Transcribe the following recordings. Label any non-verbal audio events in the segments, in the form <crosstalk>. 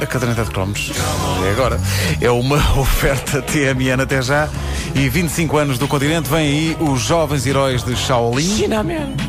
a caderneta de cromos. É agora. É uma <laughs> oferta TMN até já. E 25 anos do continente, vêm aí os jovens heróis de Shaolin. Finalmente.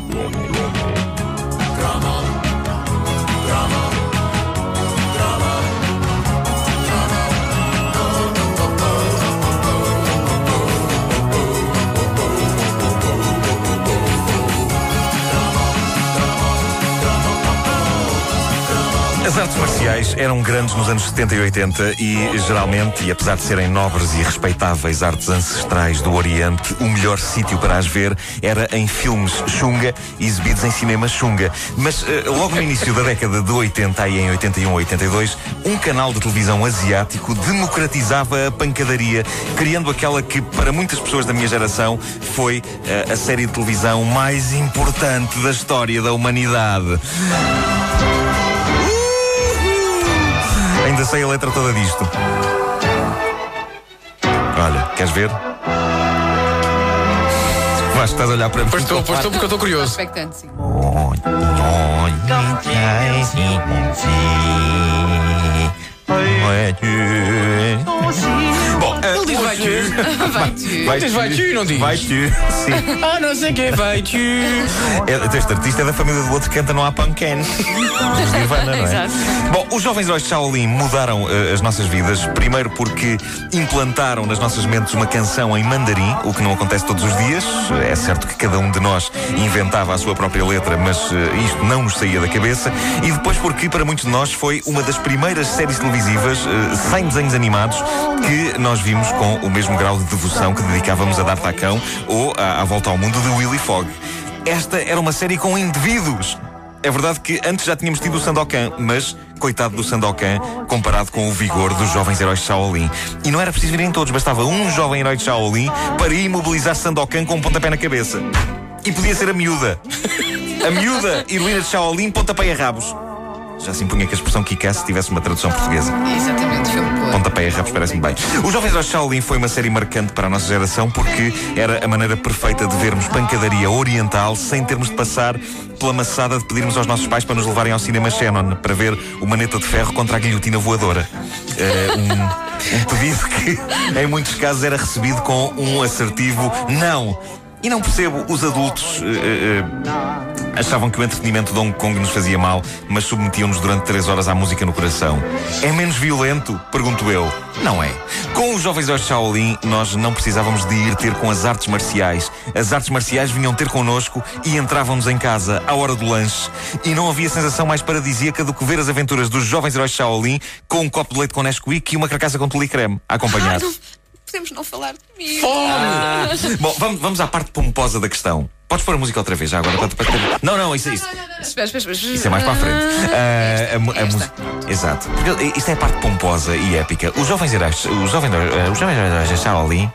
Eram grandes nos anos 70 e 80 e, geralmente, e apesar de serem nobres e respeitáveis artes ancestrais do Oriente, o melhor sítio para as ver era em filmes Xunga, exibidos em cinema Xunga. Mas, eh, logo no início da década de 80, aí em 81 ou 82, um canal de televisão asiático democratizava a pancadaria, criando aquela que, para muitas pessoas da minha geração, foi eh, a série de televisão mais importante da história da humanidade. Ainda sei a letra toda disto. Olha, queres ver? Vasco, estás a olhar para mim. Pois estou, pois estou porque eu estou curioso. Expectante, sim. Vai <laughs> tu. Vai tu. vai tu, não diz? Vai tu, sim. <laughs> Ah, não sei quem vai tu. É, este artista é da família do outro que canta no Apancan. Dos Nirvana, não é? Exato. Bom, os jovens heróis de Shaolin mudaram eh, as nossas vidas. Primeiro porque implantaram nas nossas mentes uma canção em mandarim, o que não acontece todos os dias. É certo que cada um de nós inventava a sua própria letra, mas eh, isto não nos saía da cabeça. E depois porque, para muitos de nós, foi uma das primeiras séries televisivas eh, sem desenhos animados que nós vimos com o mesmo grau de devoção que dedicávamos a D'Artacão ou à, Volta ao Mundo de Willy Fogg. Esta era uma série com indivíduos. É verdade que antes já tínhamos tido o Sandokan, mas coitado do Sandokan comparado com o vigor dos jovens heróis de Shaolin. E não era preciso virem todos, bastava um jovem herói de Shaolin para imobilizar Sandokan com um pontapé na cabeça. E podia ser a miúda. <laughs> A miúda, heroína de Shaolin, pontapé a rabos. Já se impunha que a expressão Kick-Ass tivesse uma tradução portuguesa. Exatamente. Pontapé e Raps parece-me bem. Os Jovens de Shaolin foi uma série marcante para a nossa geração porque era a maneira perfeita de vermos pancadaria oriental sem termos de passar pela maçada de pedirmos aos nossos pais para nos levarem ao cinema Shannon para ver o Maneta de Ferro contra a guilhotina voadora. Eh, um, um pedido que, em muitos casos, era recebido com um assertivo não. E não percebo, os adultos eh, eh, achavam que o entretenimento de Hong Kong nos fazia mal, mas submetiam-nos durante três horas à música no coração. É menos violento? Pergunto eu. Não é. Com os jovens de Shaolin, nós não precisávamos de ir ter com as artes marciais. As artes marciais vinham ter connosco e entravam-nos em casa à hora do lanche. E não havia sensação mais paradisíaca do que ver as aventuras dos jovens heróis Shaolin com um copo de leite com Nesquik e uma carcaça com tule creme a acompanhar. Ah, podemos não falar de mim. Ah. Bom, vamos, vamos à parte pomposa da questão. Podes pôr a música outra vez já agora? Para, para ter- Não, não, isso, isso, Espera, espera, espera. isso é mais para a frente. Ah, a mu- a música- Exato. Porque isto é a parte pomposa e épica. Os jovens heróis, os jovens, eh, os jovens heróis de Shaolin,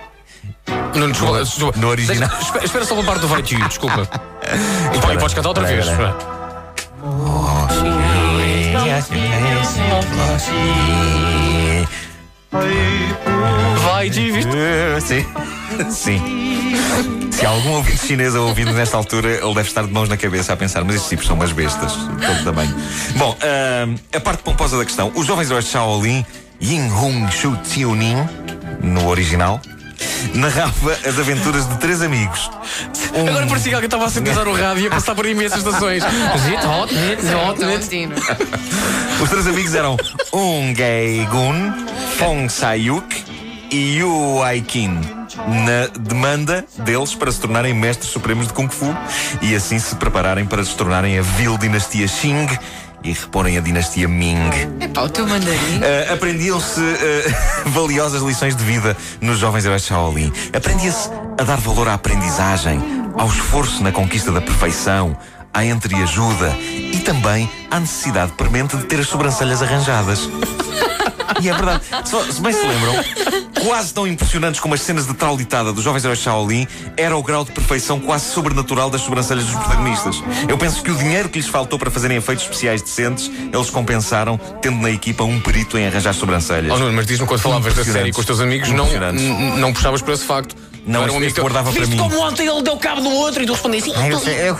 Não, desculpa, desculpa. no original. Deixa- espera, espera só uma parte do vai tu, desculpa. <laughs> E pode- podes cantar outra Espera, vez. espera. Vai tu, viste? Sim. <laughs> Sim. Se há algum ouvinte chinês a ouvir nesta altura, ele deve estar de mãos na cabeça a pensar, mas estes tipos são umas bestas, de todo tamanho. Bom, ahm, a parte pomposa da questão. Os jovens heróis de Shaolin, Yin Hung Shu Xiunin, no original, narrava as aventuras de três amigos. Um- Agora parecia que alguém estava a sintonizar o rádio e a passar por imensas estações. <laughs> <laughs> Os três amigos eram Um Gai Gun, Fong Sayuk e Yu Aikin. Na demanda deles para se tornarem mestres supremos de Kung Fu e assim se prepararem para se tornarem a vil dinastia Xing e reporem a dinastia Ming. Epá, o teu mandarim. Uh, Aprendiam-se uh, <laughs> valiosas lições de vida nos jovens heróis de Shaolin. Aprendia-se a dar valor à aprendizagem, ao esforço na conquista da perfeição, à entreajuda e também à necessidade premente de ter as sobrancelhas arranjadas. <laughs> E é verdade. Se, bem se lembram, quase tão impressionantes como as cenas de traulitada dos jovens heróis Shaolin era o grau de perfeição quase sobrenatural das sobrancelhas dos protagonistas. Eu penso que o dinheiro que lhes faltou para fazerem efeitos especiais decentes, eles compensaram tendo na equipa um perito em arranjar sobrancelhas. Oh, Nuno, mas diz-me quando falavas da série com os teus amigos, não, não puxavas por esse facto. Não, Era este- este teu- guardava para Viste mim. como ontem ele deu cabo do outro e tu respondes assim. Ah, eu sei, eu-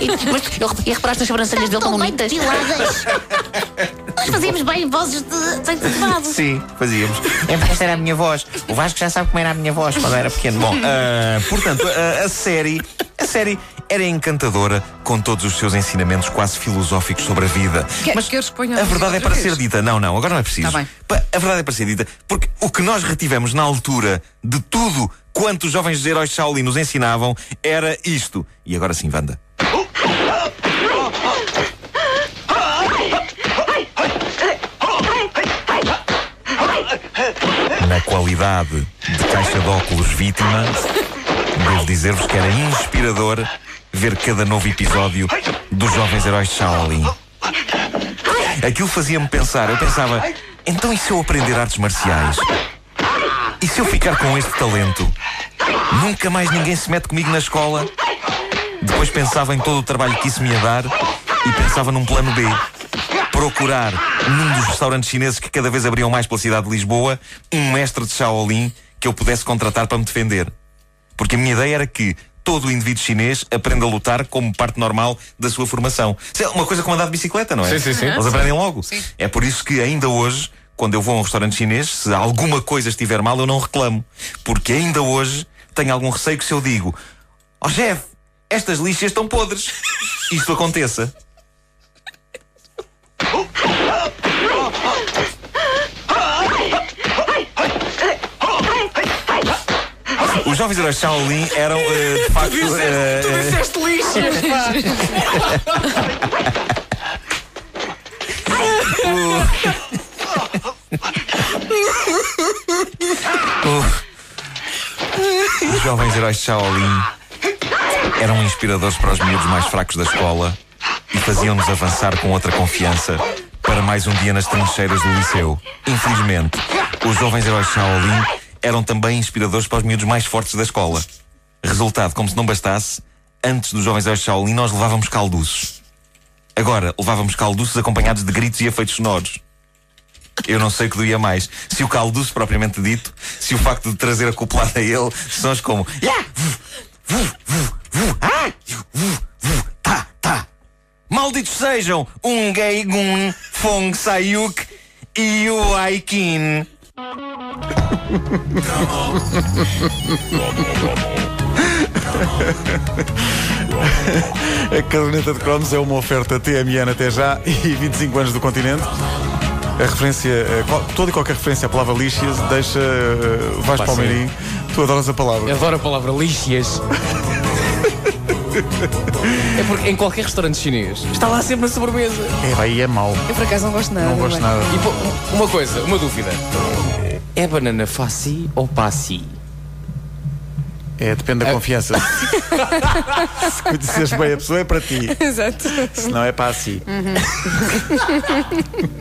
E, mas eu, e reparaste nas sobrancelhas dele tão bonitas? eu fazíamos bem vozes de animado. Sim, fazíamos. É esta era a minha voz. O Vasco já sabe como era a minha voz quando era pequeno. Bom, ah, portanto, a, a série. A série era encantadora com todos os seus ensinamentos quase filosóficos sobre a vida. Quer- queres que a verdade é para ser dita. Não, não, agora não é preciso. Tá A verdade é para ser dita. Porque o que nós retivemos na altura de tudo quanto os jovens heróis de Shaolin nos ensinavam era isto. E agora sim, Wanda. Na qualidade de caixa de óculos vítima, devo dizer-vos que era inspirador ver cada novo episódio dos Jovens Heróis de Shaolin. Aquilo fazia-me pensar, eu pensava, então e se eu aprender artes marciais? E se eu ficar com este talento? Nunca mais ninguém se mete comigo na escola? Depois pensava em todo o trabalho que isso me ia dar e pensava num plano B. Procurar num dos restaurantes chineses que cada vez abriam mais pela cidade de Lisboa um mestre de Shaolin que eu pudesse contratar para me defender. Porque a minha ideia era que todo o indivíduo chinês aprenda a lutar como parte normal da sua formação. Isso é uma coisa como andar de bicicleta, não é? Sim, sim, sim. Eles aprendem logo. Sim. É por isso que ainda hoje, quando eu vou a um restaurante chinês, se alguma coisa estiver mal, eu não reclamo. Porque ainda hoje tenho algum receio que se eu digo, ó chefe, estas lixas estão podres, <laughs> isto aconteça. Os jovens heróis Shaolin eram, eh, de facto. eh, Tu disseste lixas. <laughs> Os jovens heróis de Shaolin eram inspiradores para os miúdos mais fracos da escola e faziam-nos avançar com outra confiança para mais um dia nas trincheiras do liceu. Infelizmente, os jovens heróis de Shaolin eram também inspiradores para os miúdos mais fortes da escola. Resultado, como se não bastasse, antes dos jovens de Shaolin nós levávamos calduços. Agora, levávamos calduços acompanhados de gritos e efeitos sonoros. Eu não sei o que doía mais. Se o calduço propriamente dito, se o facto de trazer acoplado a ele sons como "Ya! Vu, vu, vu, vu, ah! Vu, vu, tá, tá. Malditos sejam um gay gun, Fong Sayuk e o Aikin. A caderneta de cromos é uma oferta TMN até já e 25 anos do continente. A referência, eh, toda e qualquer referência à palavra lixas deixa uh, Vais Pá, Palmeirim. Tu adoras a palavra. Eu adoro a palavra lixas. <laughs> É porque em qualquer restaurante chinês está lá sempre na sobremesa. É, aí é mau. Eu por acaso não gosto nada. Não gosto bem. nada. E pô, uma coisa, uma dúvida. É banana faci ou passi? É, depende da confiança. <laughs> Se conheces bem a pessoa, é para ti. Exato. Se não, é para si. <laughs>